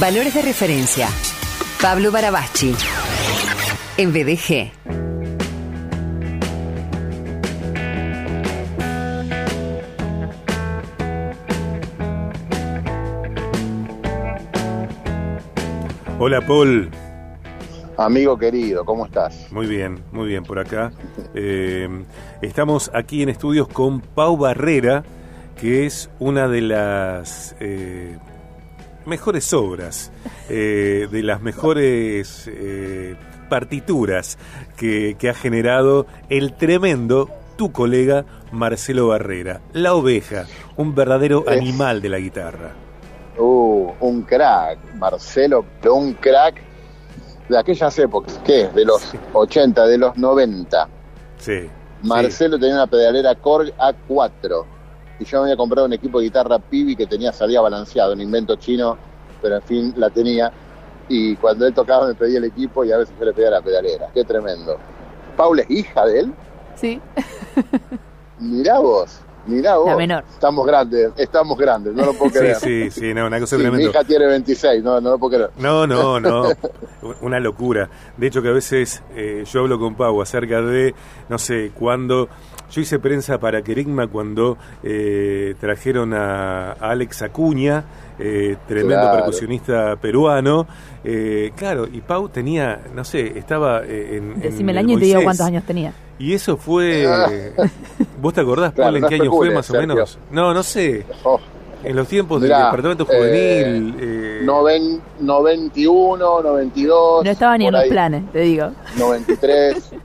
Valores de referencia. Pablo Barabachi. En BDG. Hola Paul. Amigo querido, ¿cómo estás? Muy bien, muy bien por acá. Eh, estamos aquí en estudios con Pau Barrera, que es una de las eh, mejores obras, eh, de las mejores partituras que, que ha generado el tremendo tu colega Marcelo Barrera, la oveja, un verdadero animal de la guitarra. Uh, un crack, Marcelo, pero un crack de aquellas épocas, ¿qué? De los 80, de los 90. Sí. Marcelo tenía una pedalera Korg A4 y yo me había comprado un equipo de guitarra Pibi que tenía salida balanceado, un invento chino, pero en fin la tenía. Y cuando él tocaba me pedía el equipo y a veces yo le pedía la pedalera. Qué tremendo. ¿Paula es hija de él? Sí. Mirá vos. Mirá vos. La menor. Estamos grandes, estamos grandes, no lo puedo Sí, creer. sí, sí, no, una cosa Sí, mi tremenda. hija tiene 26, no, no lo puedo creer. No, no, no. Una locura. De hecho, que a veces eh, yo hablo con Pau acerca de, no sé, cuando. Yo hice prensa para Querigma cuando eh, trajeron a, a Alex Acuña, eh, tremendo Claro. percusionista peruano. Eh, claro, y Pau tenía, no sé, estaba eh, en. Decime el el año y te digo cuántos años tenía. Y eso fue. ¿Vos te acordás, Claro, Paul, en no qué año fue más o menos? No, no sé. Oh, En los tiempos Mirá, del departamento juvenil. eh, noven- 91, 92. No estaba ni en los ahí, planes, te digo. 93.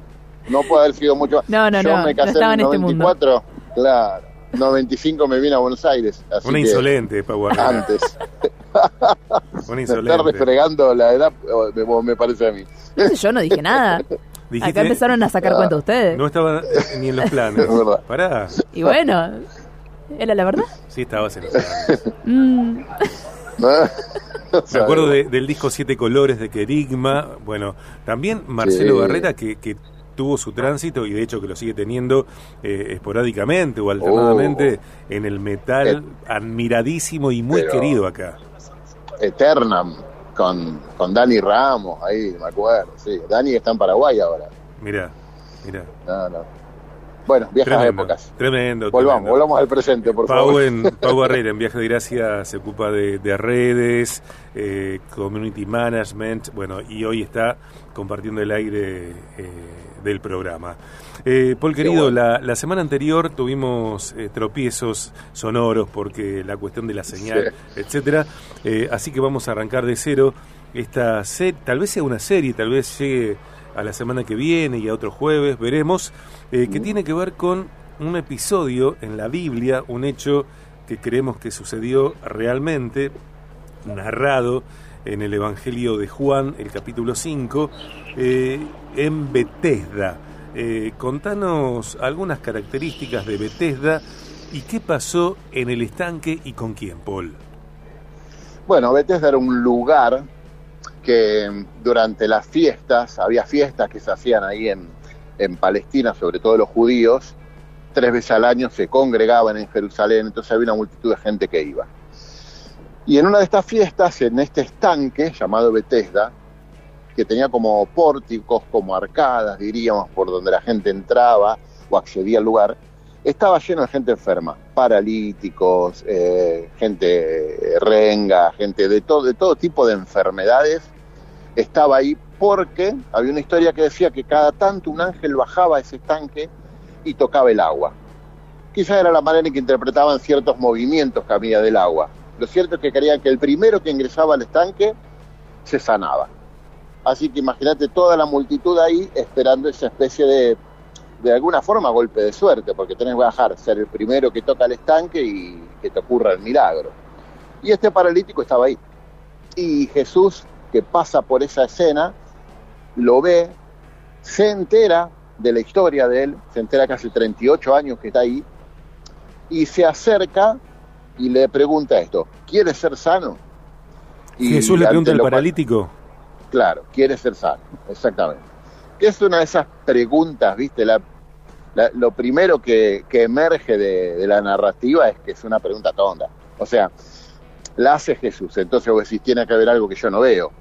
No puede haber sido mucho. No, no, Yo no, me no casé estaba en en el este mundo. 94. Claro. 95 me vine a Buenos Aires. Así una que insolente, Pau Barrera. Antes. Una insolente. refregando la edad, me, parece a mí. No sé, Yo no dije nada. Dijiste- Acá empezaron a sacar Ah. cuenta ustedes. No estaba ni en los planes. Es verdad. Pará. Y bueno, ¿era la verdad? Sí, estabas en los planes. Mm, ¿No? Me acuerdo de- del disco Siete Colores de Querigma. Bueno, también Marcelo Sí. Barrera, que, que tuvo su tránsito y de hecho que lo sigue teniendo eh, esporádicamente o alternadamente en el metal, admiradísimo y muy querido acá. Eternam. Con, con Dani Ramos, ahí, me acuerdo. Sí. Dani está en Paraguay ahora. Mirá, mirá. No, no. Bueno, viejas Tremendo, épocas. tremendo. Volvamos, tremendo. volvamos al presente, por Pau, favor. en, Pau Barrera en Viaje de Gracia se ocupa de, de redes, eh, community management, bueno, y hoy está compartiendo el aire eh, del programa. Eh, Paul, querido, bueno. la, la semana anterior tuvimos tropiezos sonoros porque la cuestión de la señal, etcétera, eh, así que vamos a arrancar de cero esta tal vez sea una serie, tal vez llegue a la semana que viene y a otro jueves, veremos, eh, que tiene que ver con un episodio en la Biblia, un hecho que creemos que sucedió realmente, narrado en el Evangelio de Juan, el capítulo 5, eh, en Bethesda. Eh, contanos algunas características de Bethesda y qué pasó en el estanque y con quién, Paul. Bueno, Bethesda era un lugar que durante las fiestas, había fiestas que se hacían ahí en, en Palestina, sobre todo los judíos, tres veces al año se congregaban en Jerusalén, entonces había una multitud de gente que iba. Y en una de estas fiestas, en este estanque llamado Bethesda, que tenía como pórticos, como arcadas, diríamos, por donde la gente entraba o accedía al lugar, estaba lleno de gente enferma, paralíticos, eh, gente renga, gente de todo, de todo tipo de enfermedades, estaba ahí porque había una historia que decía que cada tanto un ángel bajaba a ese estanque y tocaba el agua. Quizá era la manera en que interpretaban ciertos movimientos que había del agua. Lo cierto es que querían que el primero que ingresaba al estanque se sanaba. Así que imagínate toda la multitud ahí esperando esa especie de, de alguna forma, golpe de suerte, porque tenés que bajar, ser el primero que toca el estanque y que te ocurra el milagro. Y este paralítico estaba ahí. Y Jesús, que pasa por esa escena, lo ve, se entera de la historia de él, se entera que hace 38 años que está ahí, y se acerca y le pregunta esto, ¿quieres ser sano? Y Jesús le pregunta al paralítico. Claro, quiere ser sano, exactamente. Es una de esas preguntas, ¿viste? La, la- lo primero que, que emerge de, de la narrativa es que es una pregunta tonta. O sea, la hace Jesús. Entonces vos decís, tiene que haber algo que yo no veo,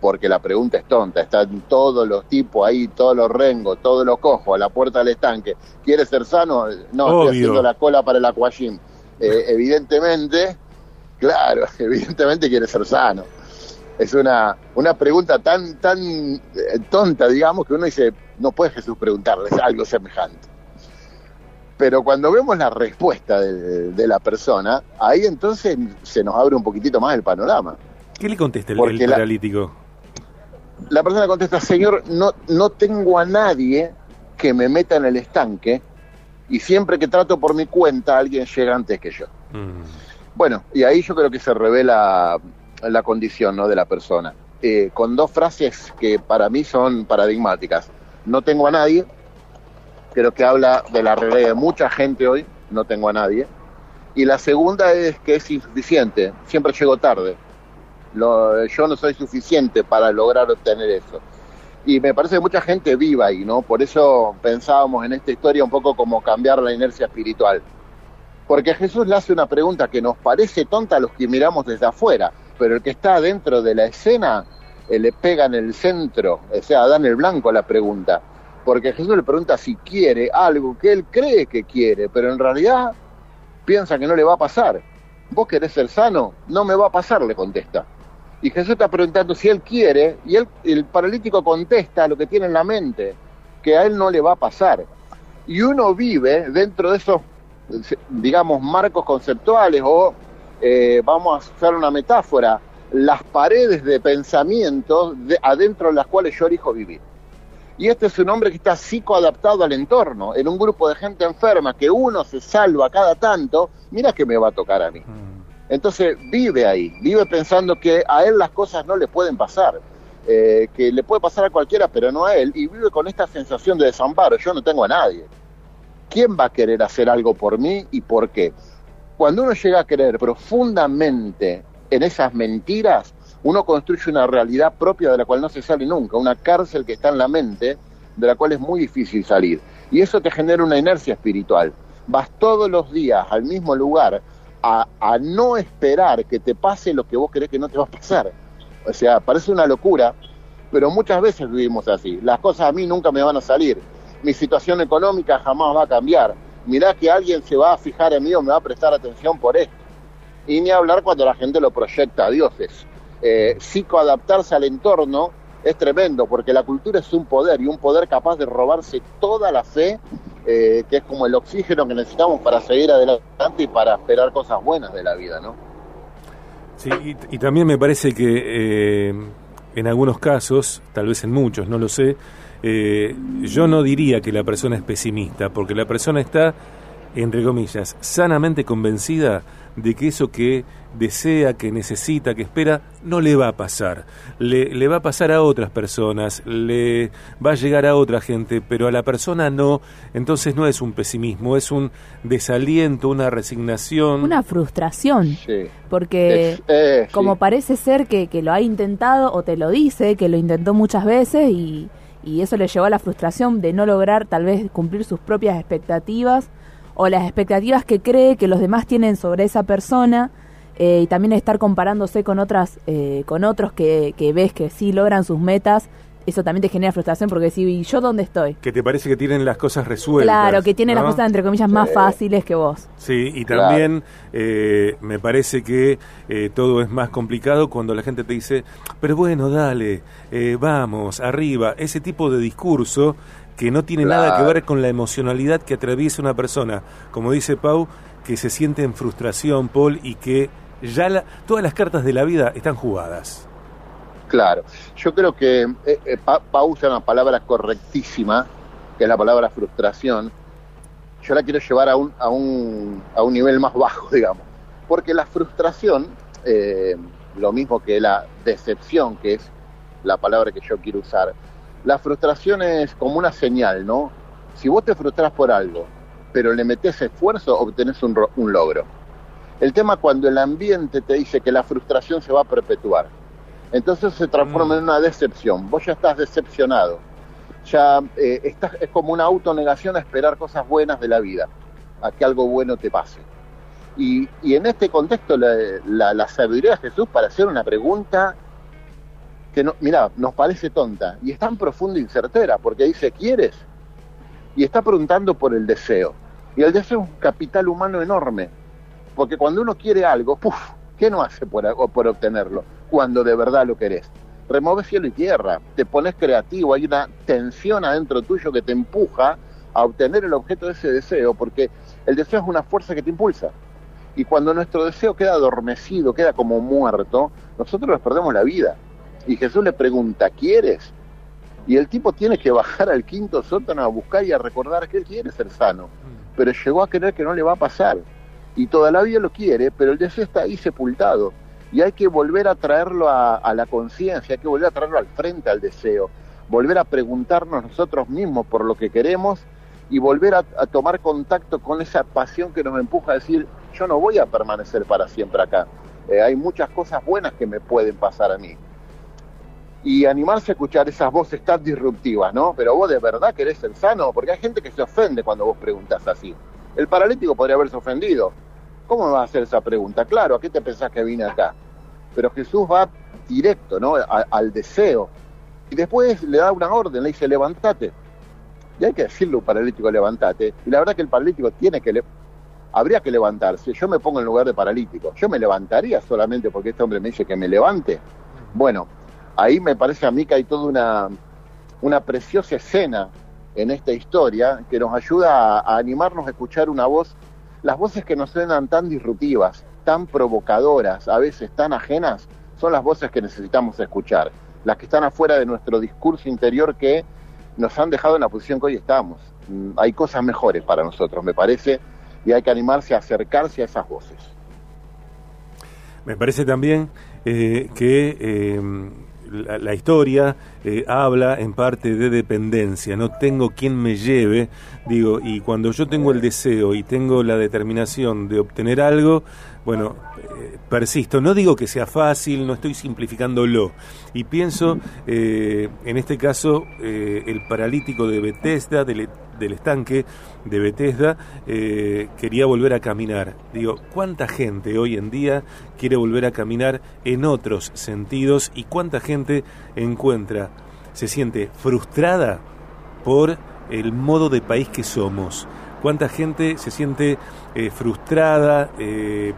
porque la pregunta es tonta. Están todos los tipos ahí, todos los rengos, todos los cojos, a la puerta del estanque. ¿Quieres ser sano? No, Obvio. estoy haciendo la cola para el aquagym. Eh, evidentemente, claro, evidentemente quiere ser sano. Es una, una pregunta tan, tan eh, tonta, digamos, que uno dice, no puede Jesús preguntarles algo semejante. Pero cuando vemos la respuesta de, de la persona, ahí entonces se nos abre un poquitito más el panorama. ¿Qué le contesta el, paralítico? La persona contesta, Señor, no, no tengo a nadie que me meta en el estanque y siempre que trato por mi cuenta alguien llega antes que yo. Mm. Bueno, y ahí yo creo que se revela la condición ¿no? de la persona. Eh, con dos frases que para mí son paradigmáticas. No tengo a nadie, creo que habla de la realidad de mucha gente hoy, no tengo a nadie. Y la segunda es que es insuficiente, siempre llego tarde. Lo- yo no soy suficiente para lograr obtener eso. Y me parece que mucha gente viva ahí, ¿no? Por eso pensábamos en esta historia un poco como cambiar la inercia espiritual. Porque Jesús le hace una pregunta que nos parece tonta a los que miramos desde afuera, pero el que está dentro de la escena eh, le pega en el centro, o sea, da en el blanco a la pregunta. Porque Jesús le pregunta si quiere algo que él cree que quiere, pero en realidad piensa que no le va a pasar. ¿Vos querés ser sano? No me va a pasar, le contesta. Y Jesús está preguntando si él quiere, y él, el paralítico contesta lo que tiene en la mente, que a él no le va a pasar. Y uno vive dentro de esos, digamos, marcos conceptuales o, eh, vamos a hacer una metáfora, las paredes de pensamiento de, adentro de las cuales yo elijo vivir. Y este es un hombre que está psicoadaptado al entorno, en un grupo de gente enferma, que uno se salva cada tanto, mira que me va a tocar a mí. Mm. Entonces vive ahí, vive pensando que a él las cosas no le pueden pasar, eh, que le puede pasar a cualquiera, pero no a él, y vive con esta sensación de desamparo, yo no tengo a nadie. ¿Quién va a querer hacer algo por mí y por qué? Cuando uno llega a creer profundamente en esas mentiras, uno construye una realidad propia de la cual no se sale nunca, una cárcel que está en la mente, de la cual es muy difícil salir. Y eso te genera una inercia espiritual. Vas todos los días al mismo lugar a, a no esperar que te pase lo que vos crees que no te va a pasar. O sea, parece una locura, pero muchas veces vivimos así. Las cosas a mí nunca me van a salir. Mi situación económica jamás va a cambiar. Mirá que alguien se va a fijar en mí o me va a prestar atención por esto. Y ni hablar cuando la gente lo proyecta a dioses. Eh, psicoadaptarse al entorno es tremendo, porque la cultura es un poder y un poder capaz de robarse toda la fe, eh, que es como el oxígeno que necesitamos para seguir adelante y para esperar cosas buenas de la vida, ¿no? Sí, y, también me parece que eh, en algunos casos, tal vez en muchos, no lo sé, eh, yo no diría que la persona es pesimista, porque la persona está, entre comillas, sanamente convencida de que eso que desea, que necesita, que espera, no le va a pasar. Le, le va a pasar a otras personas, le va a llegar a otra gente, pero a la persona no. Entonces no es un pesimismo, es un desaliento, una resignación. Una frustración. Sí. Porque Es- eh, sí. como parece ser que, que lo ha intentado o te lo dice, que lo intentó muchas veces y, y eso le llevó a la frustración de no lograr tal vez cumplir sus propias expectativas o las expectativas que cree que los demás tienen sobre esa persona eh, y también estar comparándose con otras eh, con otros que, que ves que sí logran sus metas eso también te genera frustración porque si ¿y yo dónde estoy que te parece que tienen las cosas resueltas. claro que tiene las cosas entre comillas más fáciles que vos Sí, y Claro. también eh, me parece que eh, todo es más complicado cuando la gente te dice, pero bueno, dale, eh, vamos, arriba, ese tipo de discurso que no tiene nada que ver con la emocionalidad que atraviesa una persona, como dice Pau, que se siente en frustración, Paul, y que ya la- todas las cartas de la vida están jugadas. Claro, yo creo que eh, eh, Pa- Pau usa una palabra correctísima, que es la palabra frustración. Yo la quiero llevar a un, a un, a un nivel más bajo, digamos. Porque la frustración, eh, lo mismo que la decepción, que es la palabra que yo quiero usar, la frustración es como una señal, ¿no? Si vos te frustras por algo, pero le metes esfuerzo, obtenés un, un logro. El tema cuando el ambiente te dice que la frustración se va a perpetuar. Entonces se transforma Mm. en una decepción. Vos ya estás decepcionado. Ya eh, estás, es como una autonegación a esperar cosas buenas de la vida, a que algo bueno te pase. Y, y en este contexto la, la, la sabiduría de Jesús para hacer una pregunta que, no, mira, nos parece tonta y es tan profunda y certera, porque dice, ¿quieres? Y está preguntando por el deseo. Y el deseo es un capital humano enorme, porque cuando uno quiere algo, ¡puf! ¿qué no hace por, por obtenerlo? Cuando de verdad lo querés. Removes cielo y tierra, te pones creativo, hay una tensión adentro tuyo que te empuja a obtener el objeto de ese deseo, porque el deseo es una fuerza que te impulsa. Y cuando nuestro deseo queda adormecido, queda como muerto, nosotros nos perdemos la vida. Y Jesús le pregunta, ¿quieres? Y el tipo tiene que bajar al quinto sótano a buscar y a recordar que él quiere ser sano. Pero llegó a creer que no le va a pasar. Y toda la vida lo quiere, pero el deseo está ahí sepultado. Y hay que volver a traerlo a, a la conciencia, hay que volver a traerlo al frente al deseo. Volver a preguntarnos nosotros mismos por lo que queremos y volver a, a tomar contacto con esa pasión que nos empuja a decir, yo no voy a permanecer para siempre acá. Eh, hay muchas cosas buenas que me pueden pasar a mí y animarse a escuchar esas voces tan disruptivas, ¿no? Pero vos de verdad querés ser sano, porque hay gente que se ofende cuando vos preguntas así. El paralítico podría haberse ofendido. ¿Cómo me vas a hacer esa pregunta? Claro, ¿a qué te pensás que vine acá? Pero Jesús va directo, ¿no? Al deseo. Y después le da una orden, le dice, levántate. Y hay que decirle a un paralítico, levántate. Y la verdad que el paralítico tiene que... Le... Habría que levantarse. Yo me pongo en lugar de paralítico. Yo me levantaría solamente porque este hombre me dice que me levante. Bueno, ahí me parece a mí que hay toda una, una preciosa escena en esta historia que nos ayuda a, animarnos a escuchar una voz, las voces que nos suenan tan disruptivas, tan provocadoras, a veces tan ajenas, son las voces que necesitamos escuchar, las que están afuera de nuestro discurso interior que nos han dejado en la posición que hoy estamos. Hay cosas mejores para nosotros, me parece, y hay que animarse a acercarse a esas voces. Me parece también eh, que eh, la, la, historia eh, habla en parte de dependencia, no tengo quien me lleve, digo, y cuando yo tengo el deseo y tengo la determinación de obtener algo, bueno, eh, persisto, no digo que sea fácil, no estoy simplificándolo, y pienso, eh, en este caso, el paralítico de Bethesda, del, del estanque de Bethesda, quería volver a caminar. Digo, ¿cuánta gente hoy en día quiere volver a caminar en otros sentidos y cuánta gente encuentra se siente frustrada por el modo de país que somos. Cuánta gente se siente eh, frustrada, eh,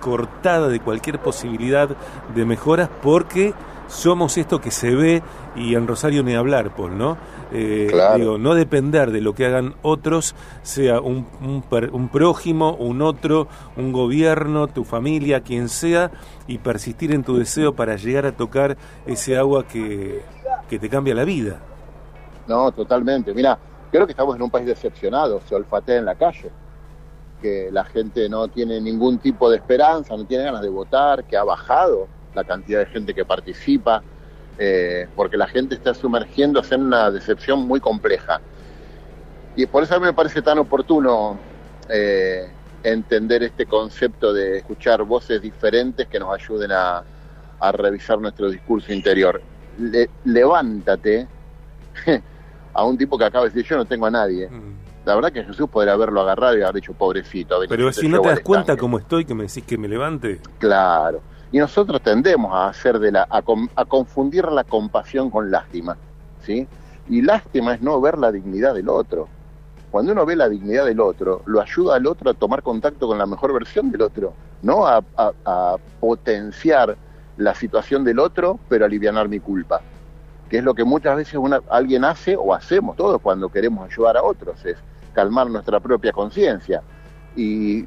cortada de cualquier posibilidad de mejoras porque somos esto que se ve y en Rosario ni hablar, Paul, ¿no? Eh, claro. Digo, no depender de lo que hagan otros, sea un, un, un, prójimo, un otro, un gobierno, tu familia, quien sea, y persistir en tu deseo para llegar a tocar ese agua que, que te cambia la vida. No, totalmente. Mira, creo que estamos en un país decepcionado, se olfatea en la calle, que la gente no tiene ningún tipo de esperanza, no tiene ganas de votar, que ha bajado la cantidad de gente que participa, eh, porque la gente está sumergiéndose en una decepción muy compleja. Y por eso a mí me parece tan oportuno eh, entender este concepto de escuchar voces diferentes que nos ayuden a, a revisar nuestro discurso interior. Le, levántate a un tipo que acaba de decir yo no tengo a nadie. Mm. La verdad que Jesús podría haberlo agarrado y haber dicho pobrecito. Pero si no te das cuenta cómo estoy que me decís que me levante. Claro. Y nosotros tendemos a hacer de la a, a, confundir la compasión con lástima, ¿sí? Y lástima es no ver la dignidad del otro. Cuando uno ve la dignidad del otro, lo ayuda al otro a tomar contacto con la mejor versión del otro, no a, a, potenciar la situación del otro, pero aliviar mi culpa, que es lo que muchas veces una, alguien hace o hacemos todos cuando queremos ayudar a otros, es calmar nuestra propia conciencia. Y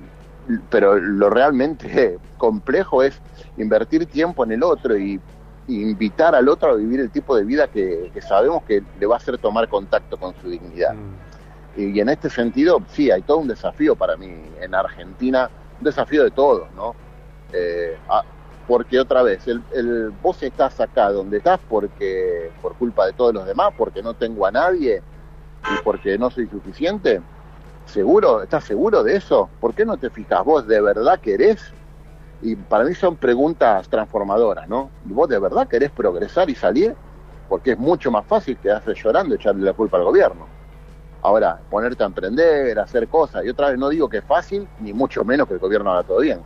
pero lo realmente complejo es invertir tiempo en el otro y, y, invitar al otro a vivir el tipo de vida que, que, sabemos que le va a hacer tomar contacto con su dignidad. Mm. Y, y, en este sentido, sí, hay todo un desafío para mí en Argentina, un desafío de todos, ¿no? Eh, a, porque otra vez, el, el, vos estás acá donde estás porque por culpa de todos los demás, porque no tengo a nadie y porque no soy suficiente ¿Seguro? ¿Estás seguro de eso? ¿Por qué no te fijas? ¿Vos de verdad querés? Y para mí son preguntas transformadoras, ¿no? ¿Y vos de verdad querés progresar y salir? Porque es mucho más fácil quedarse llorando y echarle la culpa al gobierno. Ahora, ponerte a emprender, hacer cosas, y otra vez no digo que es fácil, ni mucho menos que el gobierno haga todo bien.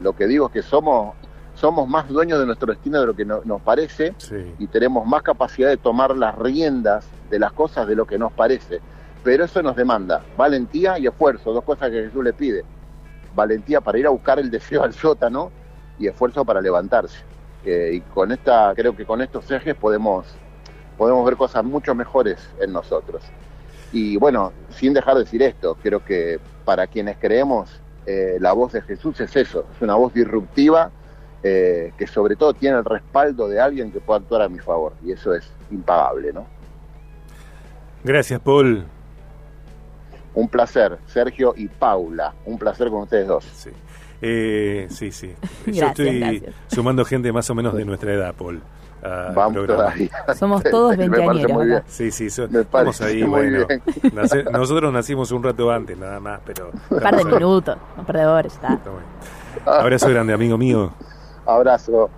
Lo que digo es que somos, somos más dueños de nuestro destino de lo que no- nos parece Sí. y tenemos más capacidad de tomar las riendas de las cosas de lo que nos parece. Pero eso nos demanda valentía y esfuerzo, dos cosas que Jesús le pide. Valentía para ir a buscar el deseo al sótano y esfuerzo para levantarse. Eh, y con esta, creo que con estos ejes podemos, podemos ver cosas mucho mejores en nosotros. Y bueno, sin dejar de decir esto, creo que para quienes creemos, eh, la voz de Jesús es eso, es una voz disruptiva eh, que sobre todo tiene el respaldo de alguien que pueda actuar a mi favor. Y eso es impagable, ¿no? Gracias, Paul. Un placer, Sergio y Paula. Un placer con ustedes dos. Sí, Eh, sí. sí. Yo estoy gracias. sumando gente más o menos de nuestra edad, Paul. Vamos programa. todavía. Somos todos veinteañeros muy bien. acá. Sí, sí, so- Me estamos ahí, muy bueno. bien. Nace- nosotros nacimos un rato antes, nada más, pero... Un par de minutos, un par de horas, está. Abrazo grande, amigo mío. Abrazo.